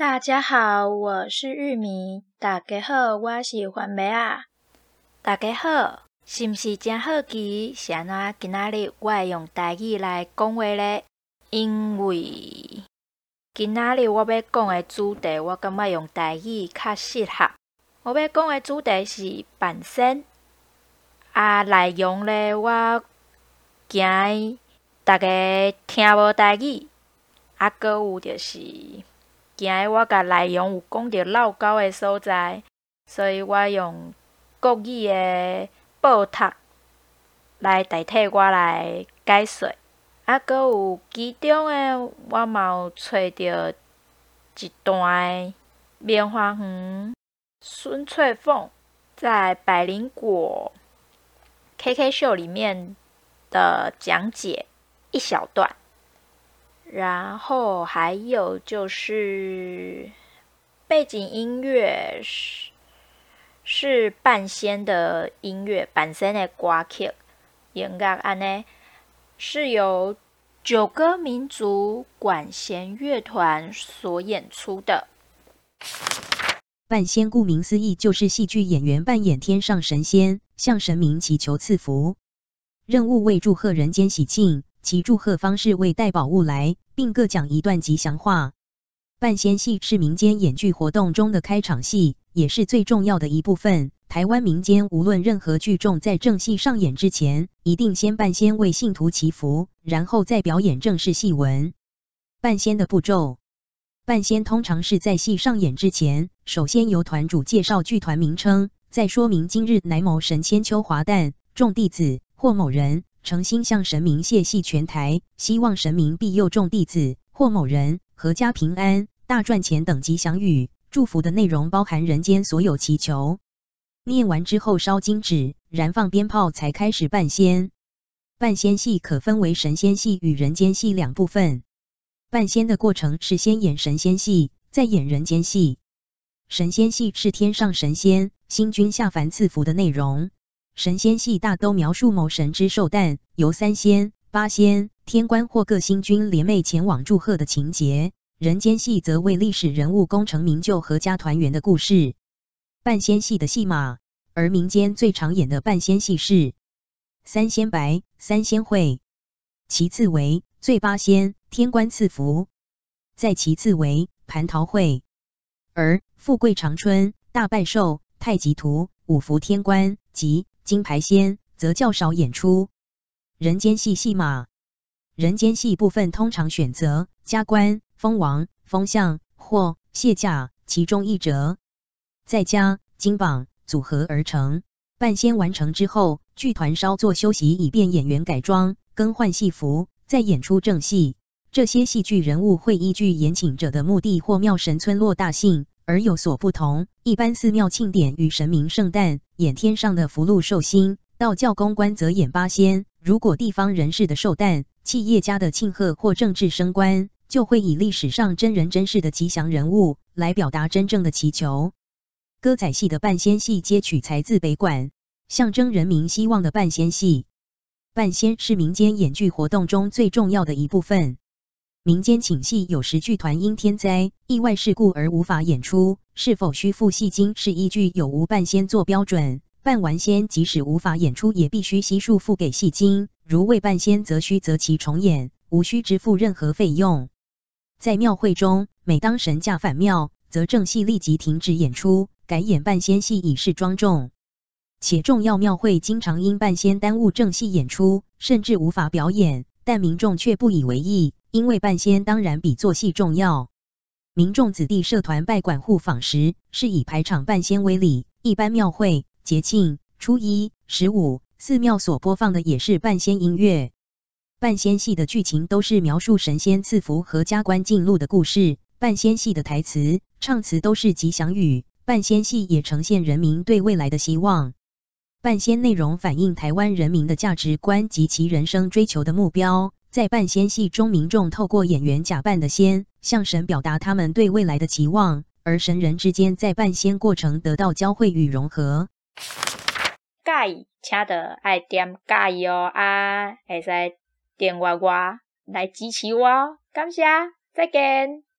大家好，我是玉米。大家好，我是番麦啊。大家好，是毋是真好奇？是安怎今仔日我会用台语来讲话咧？因为今仔日我要讲的主题，我感觉用台语较适合。我要讲的主题是半仙，啊，内容咧，我惊大家听无台语，啊，阁有就是。今我甲内容有讲到绕高的所在，所以我用国语的报读来代替我来解说。啊，阁有其中的我嘛有找到一段棉花黄、孙翠凤在百灵果 KK 秀里面的讲解一小段。然后还有就是背景音乐是是半仙的音乐，半仙的歌曲，应该安呢是由九歌民族管弦乐团所演出的。半仙顾名思义就是戏剧演员扮演天上神仙，向神明祈求赐福，任务为祝贺人间喜庆。其祝贺方式为带宝物来，并各讲一段吉祥话。半仙戏是民间演剧活动中的开场戏，也是最重要的一部分。台湾民间无论任何剧种在正戏上演之前，一定先半仙为信徒祈福，然后再表演正式戏文。半仙的步骤：半仙通常是在戏上演之前，首先由团主介绍剧团名称，再说明今日乃某神千秋华诞，众弟子或某人。诚心向神明谢戏全台，希望神明庇佑众弟子或某人阖家平安、大赚钱等吉祥语。祝福的内容包含人间所有祈求。念完之后烧金纸、燃放鞭炮，才开始半仙。半仙戏可分为神仙戏与人间戏两部分。半仙的过程是先演神仙戏，再演人间戏。神仙戏是天上神仙、星君下凡赐福的内容。神仙戏大都描述某神之寿诞，由三仙、八仙、天官或各星君联袂前往祝贺的情节；人间戏则为历史人物功成名就、阖家团圆的故事。半仙戏的戏码，而民间最常演的半仙戏是三仙白、三仙会，其次为醉八仙、天官赐福，再其次为蟠桃会，而富贵长春、大拜寿、太极图、五福天官及金牌仙则较少演出。人间戏戏码，人间戏部分通常选择加官、封王、封相或卸甲其中一者，再加金榜组合而成。半仙完成之后，剧团稍作休息，以便演员改装、更换戏服，再演出正戏。这些戏剧人物会依据演请者的目的或庙神村落大姓。而有所不同，一般寺庙庆典与神明圣诞演天上的福禄寿星，道教公关则演八仙。如果地方人士的寿诞、企业家的庆贺或政治升官，就会以历史上真人真事的吉祥人物来表达真正的祈求。歌仔戏的半仙戏皆取材自北管，象征人民希望的半仙戏。半仙是民间演剧活动中最重要的一部分。民间请戏有时剧团因天灾、意外事故而无法演出，是否需付戏金是依据有无半仙做标准。半完仙即使无法演出，也必须悉数付给戏金；如未半仙，则需择期重演，无需支付任何费用。在庙会中，每当神驾返庙，则正戏立即停止演出，改演半仙戏以示庄重。且重要庙会经常因半仙耽误正戏演出，甚至无法表演，但民众却不以为意。因为半仙当然比做戏重要，民众子弟社团拜管护访时，是以排场半仙为礼。一般庙会、节庆、初一、十五，寺庙所播放的也是半仙音乐。半仙戏的剧情都是描述神仙赐福和加官进禄的故事。半仙戏的台词、唱词都是吉祥语。半仙戏也呈现人民对未来的希望。半仙内容反映台湾人民的价值观及其人生追求的目标。在半仙戏中，民众透过演员假扮的仙，向神表达他们对未来的期望，而神人之间在半仙过程得到交汇与融合。介意，请得爱点介意哦啊，会使订阅我来支持我，感谢，再见。